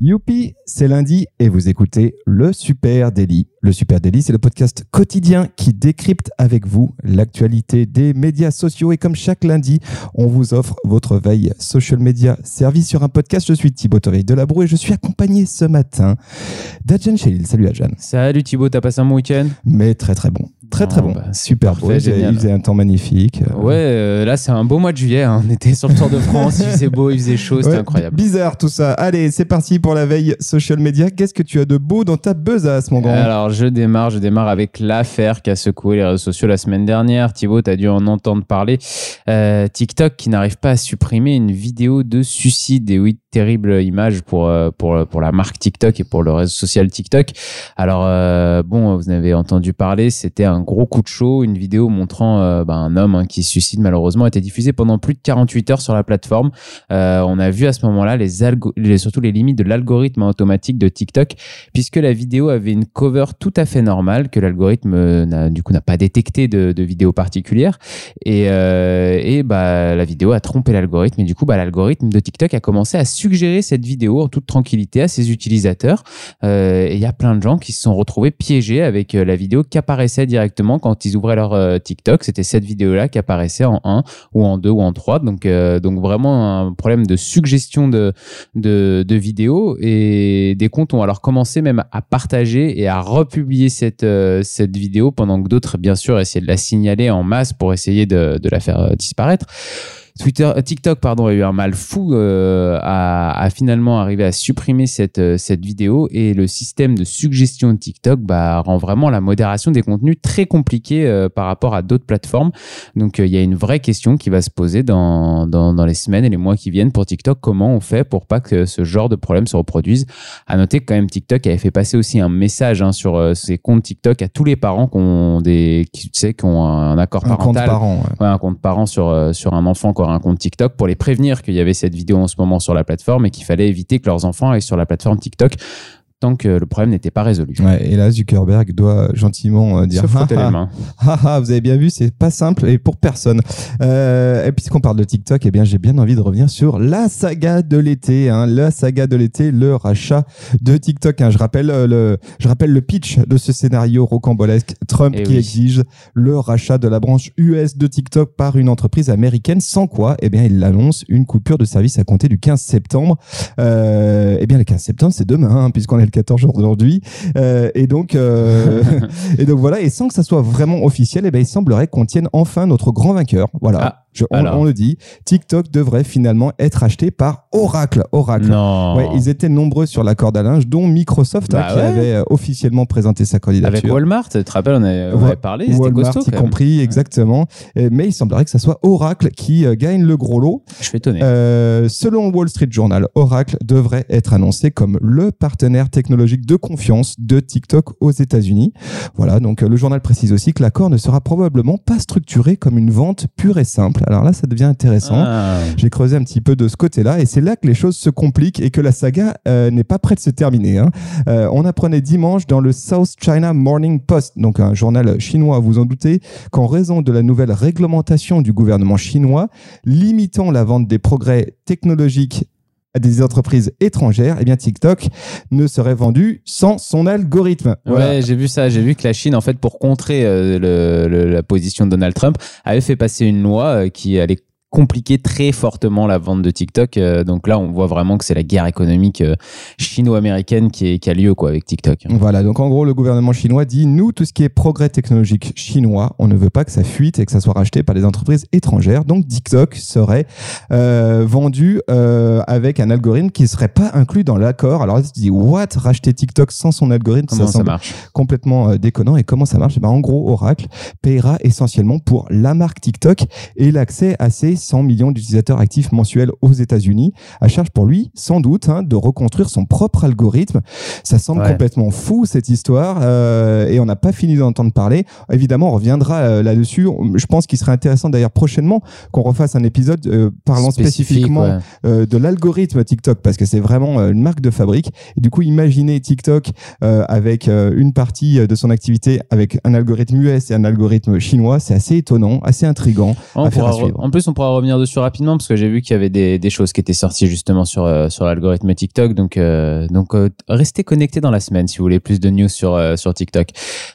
Youpi, c'est lundi et vous écoutez le Super Daily. Le Super Daily, c'est le podcast quotidien qui décrypte avec vous l'actualité des médias sociaux. Et comme chaque lundi, on vous offre votre veille social media servie sur un podcast. Je suis Thibaut Torey de Labroue et je suis accompagné ce matin d'Adjan Chelil. Salut Adjan. Salut Thibaut, t'as passé un bon week-end? Mais très très bon. Très très Oh, bon. bah, Super beau. Il faisait un temps magnifique. Euh, Ouais, euh, là c'est un beau mois de juillet. hein. On était sur le Tour de France, il faisait beau, il faisait chaud, c'était Ouais, incroyable. Bizarre tout ça. Allez, c'est parti pour la veille social media. Qu'est-ce que tu as de beau dans ta besace, mon grand? Alors je démarre, je démarre avec l'affaire qui a secoué les réseaux sociaux la semaine dernière. Thibaut, t'as dû en entendre parler. Euh, TikTok qui n'arrive pas à supprimer une vidéo de suicide. Et oui, terrible image pour, euh, pour, pour la marque TikTok et pour le réseau social TikTok. Alors euh, bon, vous avez entendu parler, c'était un gros coup de chaud. Une vidéo montrant euh, bah, un homme hein, qui se suicide malheureusement a été diffusée pendant plus de 48 heures sur la plateforme. Euh, on a vu à ce moment-là les, les surtout les limites de l'algorithme automatique de TikTok puisque la vidéo avait une cover tout à fait normale que l'algorithme euh, n'a- du coup n'a pas détecté de, vidéo particulière et, euh, et bah la vidéo a trompé l'algorithme et du coup bah l'algorithme de TikTok a commencé à suggérer cette vidéo en toute tranquillité à ses utilisateurs. Euh, et il y a plein de gens qui se sont retrouvés piégés avec euh, la vidéo qui apparaissait directement quand ils ouvraient leur euh, TikTok. C'était cette vidéo là qui apparaissait en 1 ou en 2 ou en 3 donc donc vraiment un problème de suggestion de de, vidéos et des comptes ont alors commencé même à partager et à republier cette, cette vidéo pendant que d'autres, bien sûr, essayaient de la signaler en masse pour essayer de, la faire disparaître. Twitter, euh, TikTok pardon, a eu un mal fou euh, à, à finalement arriver à supprimer cette, euh, cette vidéo et le système de suggestion de TikTok bah, rend vraiment la modération des contenus très compliquée euh, par rapport à d'autres plateformes. Donc euh, il y a une vraie question qui va se poser dans, dans, dans les semaines et les mois qui viennent pour TikTok. Comment on fait pour pas que ce genre de problème se reproduise? À noter que quand même TikTok avait fait passer aussi un message hein, sur ses comptes TikTok à tous les parents qui ont des qui, tu sais, qui ont un accord un compte parental par an. ouais. ouais, un compte parent sur, sur un enfant qui un compte TikTok pour les prévenir qu'il y avait cette vidéo en ce moment sur la plateforme et qu'il fallait éviter que leurs enfants aillent sur la plateforme TikTok tant que le problème n'était pas résolu. Ouais, et là, Zuckerberg doit gentiment euh, dire Se frotter Ah, les mains. Ah, ah, vous avez bien vu, c'est pas simple et pour personne. Euh, et puisqu'on parle de TikTok, eh bien, j'ai bien envie de revenir sur la saga de l'été, hein, la saga de l'été, le rachat de TikTok. hein. Je rappelle euh, le, je rappelle le pitch de ce scénario rocambolesque. Trump Eh qui oui. exige le rachat de la branche US de TikTok par une entreprise américaine, sans quoi, eh bien, il annonce une coupure de service à compter du 15 septembre. Euh, eh bien, le 15 septembre, c'est demain, hein, puisqu'on est le 14 jour aujourd'hui. Euh, et donc, euh, et donc voilà, et sans que ça soit vraiment officiel, eh ben, il semblerait qu'on tienne enfin notre grand vainqueur. Voilà. Ah, Je- on, le dit, TikTok devrait finalement être acheté par Oracle. Oracle. Non. Ouais, ils étaient nombreux sur la corde à linge, dont Microsoft hein, Bah qui ouais. avait euh, officiellement présenté sa candidature. Avec Walmart, tu te rappelles, on avait, on Wa- avait parlé, c'était costaud y compris, exactement. Mais il semblerait que ça soit Oracle qui euh, gagne le gros lot. Je suis étonné. Euh, selon Wall Street Journal, Oracle devrait être annoncé comme le partenaire technologique de confiance de TikTok aux États-Unis. Voilà, donc le journal précise aussi que l'accord ne sera probablement pas structuré comme une vente pure et simple. Alors là, ça devient intéressant. Ah. J'ai creusé un petit peu de ce côté-là et c'est là que les choses se compliquent et que la saga euh, n'est pas prête de se terminer. hein. Euh, on apprenait dimanche dans le South China Morning Post, donc un journal chinois, vous en doutez, qu'en raison de la nouvelle réglementation du gouvernement chinois limitant la vente des progrès technologiques à des entreprises étrangères, eh bien TikTok ne serait vendu sans son algorithme. Ouais, j'ai vu ça. J'ai vu que la Chine, en fait, pour contrer euh, la position de Donald Trump, avait fait passer une loi euh, qui allait compliquer très fortement la vente de TikTok. Euh, donc là, on voit vraiment que c'est la guerre économique euh, chino-américaine qui, qui a lieu quoi avec TikTok. Voilà, donc en gros, le gouvernement chinois dit nous, tout ce qui est progrès technologique chinois, on ne veut pas que ça fuite et que ça soit racheté par des entreprises étrangères. Donc TikTok serait euh, vendu euh, avec un algorithme qui ne serait pas inclus dans l'accord. Alors là, tu dis, what? Racheter TikTok sans son algorithme Comment ça, marche? complètement déconnant. Et comment ça marche? Eh ben, En gros, Oracle payera essentiellement pour la marque TikTok et l'accès à ses 100 millions d'utilisateurs actifs mensuels aux États-Unis. À charge pour lui, sans doute, hein, de reconstruire son propre algorithme. Ça semble Ouais. complètement fou cette histoire euh, et on n'a pas fini d'en entendre parler. Évidemment, on reviendra euh, là-dessus. Je pense qu'il serait intéressant d'ailleurs prochainement qu'on refasse un épisode euh, parlant Spécifique, spécifiquement ouais. de l'algorithme TikTok parce que c'est vraiment une marque de fabrique. Et du coup, imaginez TikTok avec une partie de son activité avec un algorithme US et un algorithme chinois, c'est assez étonnant, assez intrigant. On à pourra re- suivre. en plus, on pourra revenir dessus rapidement parce que j'ai vu qu'il y avait des, choses qui étaient sorties justement sur, euh, sur l'algorithme TikTok. Donc, euh, donc euh, restez connectés dans la semaine si vous voulez plus de news sur, sur TikTok.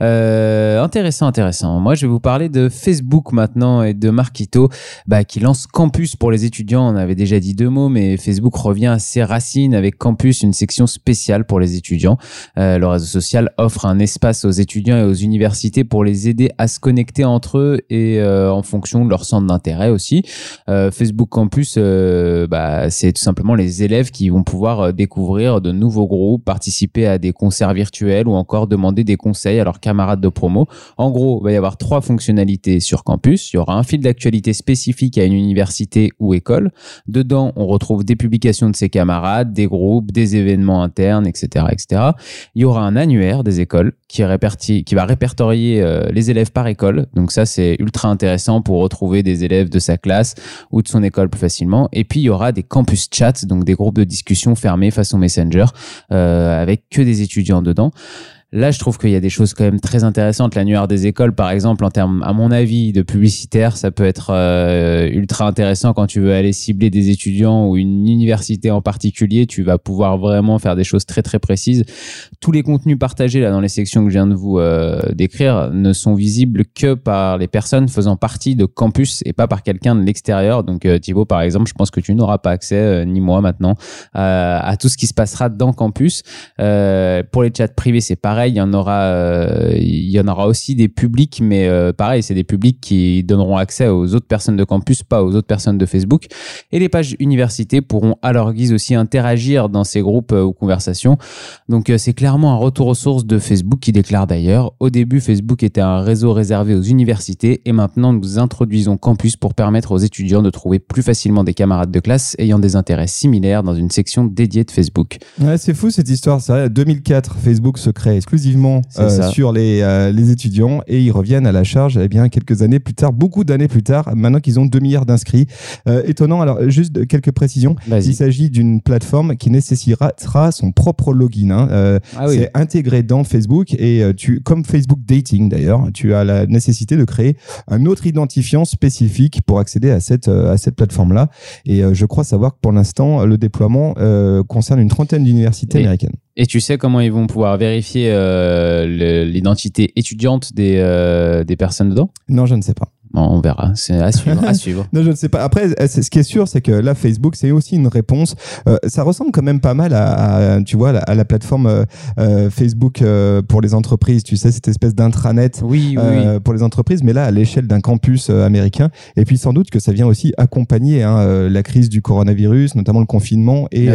Intéressant, intéressant. Moi, je vais vous parler de Facebook maintenant et de Marquito bah, qui lance Campus pour les étudiants. On avait déjà dit deux mots, mais Facebook revient à ses racines avec Campus, une section spéciale pour les étudiants. Le réseau social offre un espace aux étudiants et aux universités pour les aider à se connecter entre eux et en fonction de leur centre d'intérêt aussi. Euh, Facebook Campus, euh, bah, c'est tout simplement les élèves qui vont pouvoir euh, découvrir de nouveaux groupes, participer à des concerts virtuels ou encore demander des conseils à leurs camarades de promo. En gros, il va y avoir trois fonctionnalités sur campus. Il y aura un fil d'actualité spécifique à une université ou école. Dedans, on retrouve des publications de ses camarades, des groupes, des événements internes, etc., etc. Il y aura un annuaire des écoles qui, va répertorier les élèves par école. Donc ça, c'est ultra intéressant pour retrouver des élèves de sa classe ou de son école plus facilement. Et puis, il y aura des campus chats, donc des groupes de discussion fermés façon Messenger, euh, avec que des étudiants dedans. Là, je trouve qu'il y a des choses quand même très intéressantes. L'annuaire des écoles, par exemple, en termes, à mon avis, de publicitaire, ça peut être euh, ultra intéressant quand tu veux aller cibler des étudiants ou une université en particulier. Tu vas pouvoir vraiment faire des choses très très précises. Tous les contenus partagés là dans les sections que je viens de vous euh, décrire ne sont visibles que par les personnes faisant partie de campus et pas par quelqu'un de l'extérieur. Donc euh, Thibaut, par exemple, je pense que tu n'auras pas accès, euh, ni moi maintenant, euh, à tout ce qui se passera dans campus. Euh, pour les chats privés, c'est pareil. Il y en aura, euh, il y en aura aussi des publics, mais euh, pareil, c'est des publics qui donneront accès aux autres personnes de campus, pas aux autres personnes de Facebook. Et les pages universités pourront à leur guise aussi interagir dans ces groupes euh, ou conversations. Donc c'est clairement un retour aux sources de Facebook qui déclare d'ailleurs au début Facebook était un réseau réservé aux universités et maintenant nous introduisons Campus pour permettre aux étudiants de trouver plus facilement des camarades de classe ayant des intérêts similaires dans une section dédiée de Facebook. Ouais, c'est fou cette histoire. C'est vrai, 2004, Facebook se crée exclusivement euh, sur les, euh, les étudiants et ils reviennent à la charge eh bien, quelques années plus tard, beaucoup d'années plus tard, maintenant qu'ils ont 2 milliards d'inscrits. Euh, étonnant, alors juste quelques précisions. Il s'agit d'une plateforme qui nécessitera son propre login. hein. Ah oui. C'est intégré dans Facebook et tu, comme Facebook Dating d'ailleurs, tu as la nécessité de créer un autre identifiant spécifique pour accéder à cette, à cette plateforme-là. Et je crois savoir que pour l'instant, le déploiement concerne une trentaine d'universités américaines. Et tu sais comment ils vont pouvoir vérifier euh, l'identité étudiante des, euh, des personnes dedans? Non, je ne sais pas. Bon, On verra, c'est à suivre. à suivre. Non, je ne sais pas. Après, euh, ce qui est sûr, c'est que là, Facebook, c'est aussi une réponse. Euh, ça ressemble quand même pas mal à, à, tu vois, à la, plateforme euh, euh, Facebook euh, pour les entreprises. Tu sais, cette espèce d'intranet Oui, oui, euh, pour les entreprises, mais là, à l'échelle d'un campus américain. Et puis, sans doute que ça vient aussi accompagner hein, la crise du coronavirus, notamment le confinement et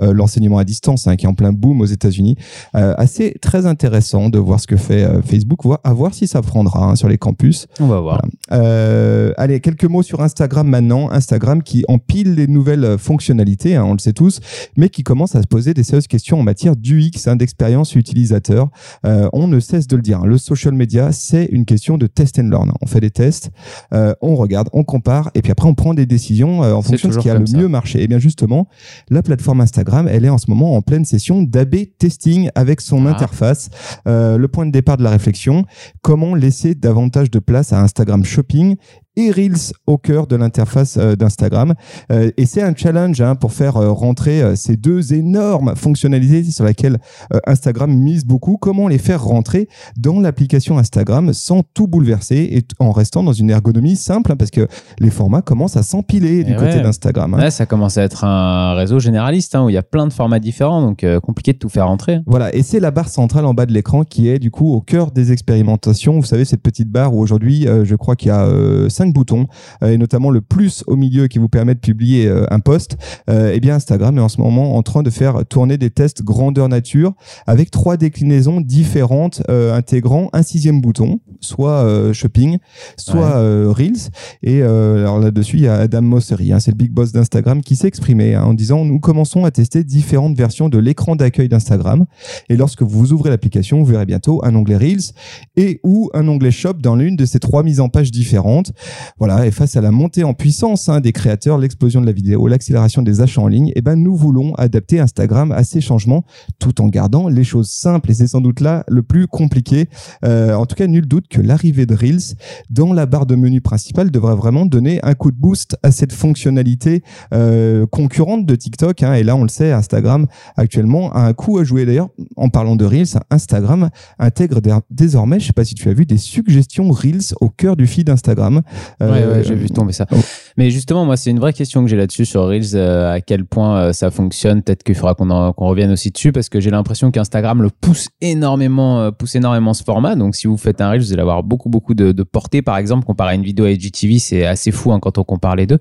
l'enseignement à distance, hein, qui est en plein boom aux États-Unis. Euh, assez très intéressant de voir ce que fait Facebook, à voir si ça prendra hein, sur les campus. On va voir. Euh, allez, quelques mots sur Instagram maintenant. Instagram qui empile les nouvelles fonctionnalités, hein, on le sait tous, mais qui commence à se poser des sérieuses questions en matière d'UX, hein, d'expérience utilisateur. Euh, on ne cesse de le dire. hein, le social media, c'est une question de test and learn. On fait des tests, euh, on regarde, on compare, et puis après on prend des décisions euh, en fonction de ce qui a le ça. mieux marché. Et bien justement, la plateforme Instagram, elle est en ce moment en pleine session d'AB testing avec son Ah. interface. Euh, le point de départ de la réflexion, comment laisser davantage de place à Instagram Shopping shopping et Reels au cœur de l'interface euh, d'Instagram. Euh, et c'est un challenge hein, pour faire euh, rentrer ces deux énormes fonctionnalités sur lesquelles Instagram mise beaucoup. Comment les faire rentrer dans l'application Instagram sans tout bouleverser et en restant dans une ergonomie simple hein, parce que les formats commencent à s'empiler du Eh côté d'Instagram. hein. Ouais, ça commence à être un réseau généraliste où il y a plein de formats différents, donc euh, compliqué de tout faire rentrer. Voilà, et c'est la barre centrale en bas de l'écran qui est du coup au cœur des expérimentations. Vous savez, cette petite barre où aujourd'hui, euh, je crois qu'il y a euh, cinq boutons, euh, et notamment le plus au milieu qui vous permet de publier euh, un post. Euh, eh bien, Instagram est en ce moment en train de faire tourner des tests grandeur nature avec trois déclinaisons différentes intégrant un sixième bouton. soit shopping, soit reels. Et alors là-dessus, il y a Adam Mosseri, hein, c'est le big boss d'Instagram, qui s'est exprimé hein, en disant nous commençons à tester différentes versions de l'écran d'accueil d'Instagram. Et lorsque vous ouvrez l'application, vous verrez bientôt un onglet reels et ou un onglet shop dans l'une de ces trois mises en page différentes. Voilà. Et face à la montée en puissance hein, des créateurs, l'explosion de la vidéo, l'accélération des achats en ligne, eh ben nous voulons adapter Instagram à ces changements tout en gardant les choses simples. Et c'est sans doute là le plus compliqué. Euh, en tout cas, nul doute que l'arrivée de Reels dans la barre de menu principale devrait vraiment donner un coup de boost à cette fonctionnalité euh, concurrente de TikTok. hein. Et là, on le sait, Instagram actuellement a un coup à jouer. D'ailleurs, en parlant de Reels, Instagram intègre dé- désormais, je sais pas si tu as vu, des suggestions Reels au cœur du feed Instagram. Euh, ouais, j'ai vu tomber ça. oh. Mais justement, moi, c'est une vraie question que j'ai là-dessus sur Reels, euh, à quel point euh, ça fonctionne. Peut-être qu'il faudra qu'on qu'on revienne aussi dessus parce que j'ai l'impression qu'Instagram le pousse énormément, euh, pousse énormément ce format. Donc, si vous faites un Reels, vous allez avoir beaucoup, beaucoup de, de portée. Par exemple, comparé à une vidéo à IGTV, c'est assez fou hein, quand on compare les deux.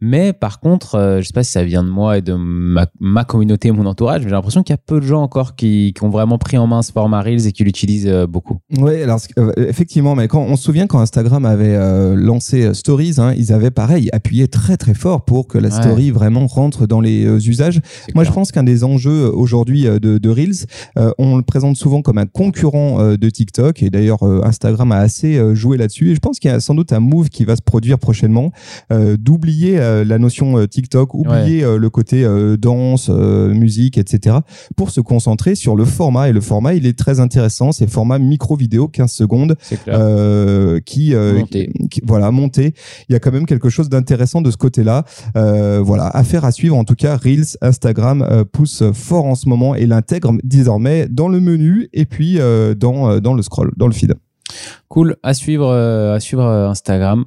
Mais par contre, je sais pas si ça vient de moi et de ma, ma communauté et mon entourage, mais j'ai l'impression qu'il y a peu de gens encore qui, qui ont vraiment pris en main ce format Reels et qui l'utilisent beaucoup. Oui, alors effectivement, mais quand on se souvient quand Instagram avait euh, lancé euh, Stories, hein, ils avaient pareil appuyé très très fort pour que la Ouais. story vraiment rentre dans les euh, usages. Moi, clair. je pense qu'un des enjeux euh, aujourd'hui de, de Reels, euh, on le présente souvent comme un concurrent euh, de TikTok, et d'ailleurs Instagram a assez joué là-dessus. Et je pense qu'il y a sans doute un move qui va se produire prochainement, d'oublier la notion TikTok, oublier le côté danse, musique, etc., pour se concentrer sur le format. Et le format, il est très intéressant, c'est format micro vidéo, 15 secondes, qui, qui- voilà monté. Il y a quand même quelque chose d'intéressant de ce côté-là. Euh, voilà, affaire à suivre. En tout cas, Reels, Instagram euh, pousse fort en ce moment et l'intègre désormais dans le menu et puis euh, dans euh, dans le scroll, dans le feed. Cool, à suivre, à suivre Instagram.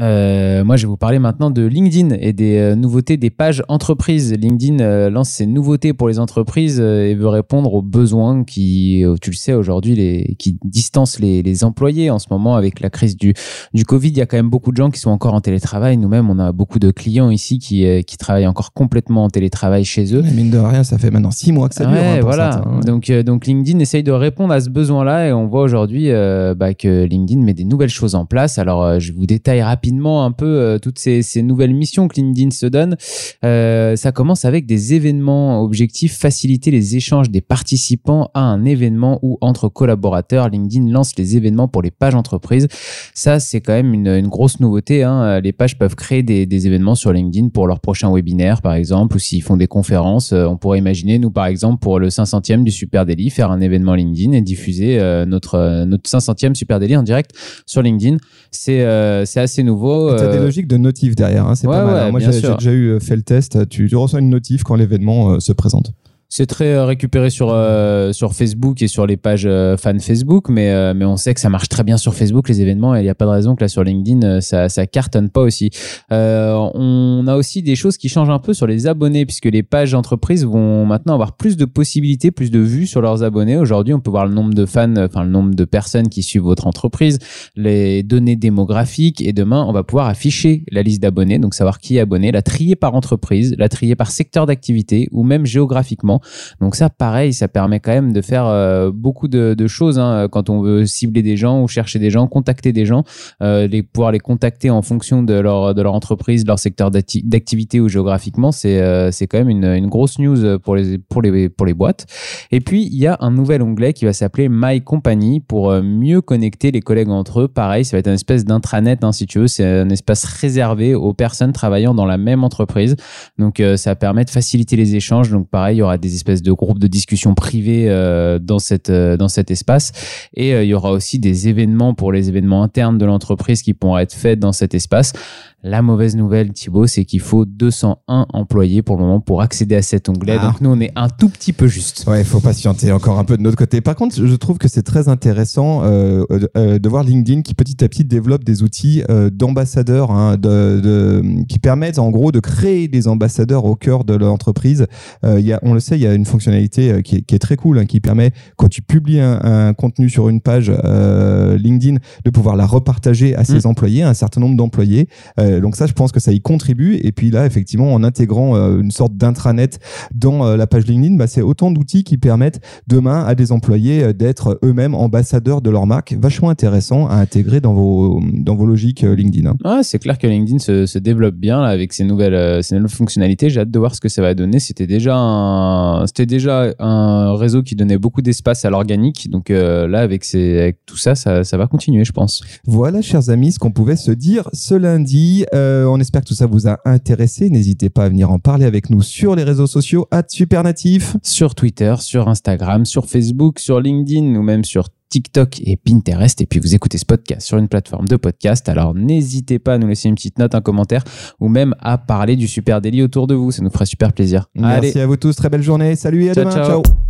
Euh, moi, je vais vous parler maintenant de LinkedIn et des euh, nouveautés des pages entreprises. LinkedIn euh, lance ses nouveautés pour les entreprises et veut répondre aux besoins qui, tu le sais aujourd'hui, les, qui distancent les, les employés en ce moment avec la crise du, du Covid. Il y a quand même beaucoup de gens qui sont encore en télétravail. Nous-mêmes, on a beaucoup de clients ici qui, qui travaillent encore complètement en télétravail chez eux. Mais mine de rien, ça fait maintenant six mois que ça dure. Ouais, hein, voilà. certains, hein. Donc, donc LinkedIn essaye de répondre à ce besoin-là et on voit aujourd'hui bah, que LinkedIn met des nouvelles choses en place. Alors, je vous détaille rapidement un peu euh, toutes ces, nouvelles missions que LinkedIn se donne. Euh, ça commence avec des événements objectifs, faciliter les échanges des participants à un événement ou entre collaborateurs. LinkedIn lance les événements pour les pages entreprises. Ça, c'est quand même une, grosse nouveauté. hein. Les pages peuvent créer des, événements sur LinkedIn pour leur prochain webinaire, par exemple, ou s'ils font des conférences. Euh, on pourrait imaginer, nous, par exemple, pour le 500e du Super Daily, faire un événement LinkedIn et diffuser euh, notre, euh, notre 500e Super Daily en direct sur LinkedIn. C'est euh, assez nouveau. T'as des Euh, logiques de notif derrière, hein, c'est ouais, pas mal. ouais, hein. Moi, j'ai déjà eu euh, fait le test. Tu, tu reçois une notif quand l'événement euh, se présente. C'est très euh, récupéré sur euh, sur Facebook et sur les pages euh, fans Facebook, mais euh, mais on sait que ça marche très bien sur Facebook les événements et il n'y a pas de raison que là sur LinkedIn euh, ça ça cartonne pas aussi. Euh, on a aussi des choses qui changent un peu sur les abonnés puisque les pages entreprises vont maintenant avoir plus de possibilités, plus de vues sur leurs abonnés. Aujourd'hui, on peut voir le nombre de fans, enfin le nombre de personnes qui suivent votre entreprise, les données démographiques et demain on va pouvoir afficher la liste d'abonnés, donc savoir qui est abonné, la trier par entreprise, la trier par secteur d'activité ou même géographiquement. Donc ça, pareil, ça permet quand même de faire euh, beaucoup de, choses hein, quand on veut cibler des gens ou chercher des gens, contacter des gens, euh, pouvoir les contacter en fonction de leur, entreprise, de leur secteur d'acti- d'activité ou géographiquement, c'est euh, c'est quand même une, grosse news pour les, pour, les, pour les boîtes. Et puis, il y a un nouvel onglet qui va s'appeler My Company pour mieux connecter les collègues entre eux. Pareil, ça va être une espèce d'intranet, hein, si tu veux. C'est un espace réservé aux personnes travaillant dans la même entreprise. Donc, ça permet de faciliter les échanges. Donc, pareil, il y aura des espèces de groupes de discussion privés euh, dans, cette, euh, dans cet espace. Et euh, il y aura aussi des événements pour les événements internes de l'entreprise qui pourront être faits dans cet espace. La mauvaise nouvelle, Thibaut, c'est qu'il faut 201 employés pour le moment pour accéder à cet onglet. Ah. Donc, nous, on est un tout petit peu juste. Ouais, il faut patienter encore un peu de notre côté. Par contre, je trouve que c'est très intéressant euh, euh, de voir LinkedIn qui petit à petit développe des outils euh, d'ambassadeurs hein, de, de- qui permettent en gros de créer des ambassadeurs au cœur de l'entreprise. Euh, il y a, on le sait, il y a une fonctionnalité euh, qui, est, qui est très cool, hein, qui permet quand tu publies un, un contenu sur une page euh, LinkedIn de pouvoir la repartager à ses employés, un certain nombre d'employés. Euh, donc ça, je pense que ça y contribue. Et puis là, effectivement, en intégrant euh, une sorte d'intranet dans euh, la page LinkedIn, bah, c'est autant d'outils qui permettent demain à des employés euh, d'être eux-mêmes ambassadeurs de leur marque. Vachement intéressant à intégrer dans vos, dans vos logiques LinkedIn. hein. Ah, c'est clair que LinkedIn se, se développe bien là, avec ses nouvelles, ses nouvelles fonctionnalités. J'ai hâte de voir ce que ça va donner. C'était déjà un, c'était déjà un réseau qui donnait beaucoup d'espace à l'organique. Donc là, avec, avec tout ça, ça, ça va continuer, je pense. Voilà, chers amis, ce qu'on pouvait se dire ce lundi. Euh, on espère que tout ça vous a intéressé. N'hésitez pas à venir en parler avec nous sur les réseaux sociaux, at Supernatif. Sur Twitter, sur Instagram, sur Facebook, sur LinkedIn ou même sur TikTok et Pinterest. Et puis vous écoutez ce podcast sur une plateforme de podcast. Alors n'hésitez pas à nous laisser une petite note, un commentaire ou même à parler du Super Daily autour de vous. Ça nous ferait super plaisir. Merci Allez, à vous tous. Très belle journée. Salut et à Ciao, demain. ciao. ciao.